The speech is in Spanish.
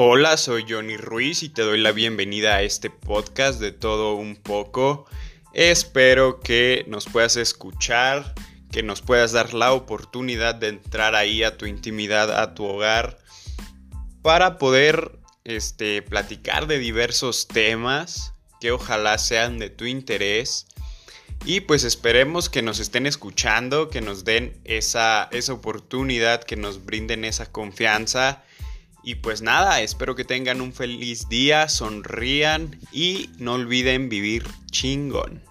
Hola, soy Johnny Ruiz y te doy la bienvenida a este podcast de todo un poco. Espero que nos puedas escuchar, que nos puedas dar la oportunidad de entrar ahí a tu intimidad, a tu hogar, para poder este, platicar de diversos temas que ojalá sean de tu interés. Y pues esperemos que nos estén escuchando, que nos den esa, esa oportunidad, que nos brinden esa confianza y pues nada, espero que tengan un feliz día, sonrían y no olviden vivir chingón.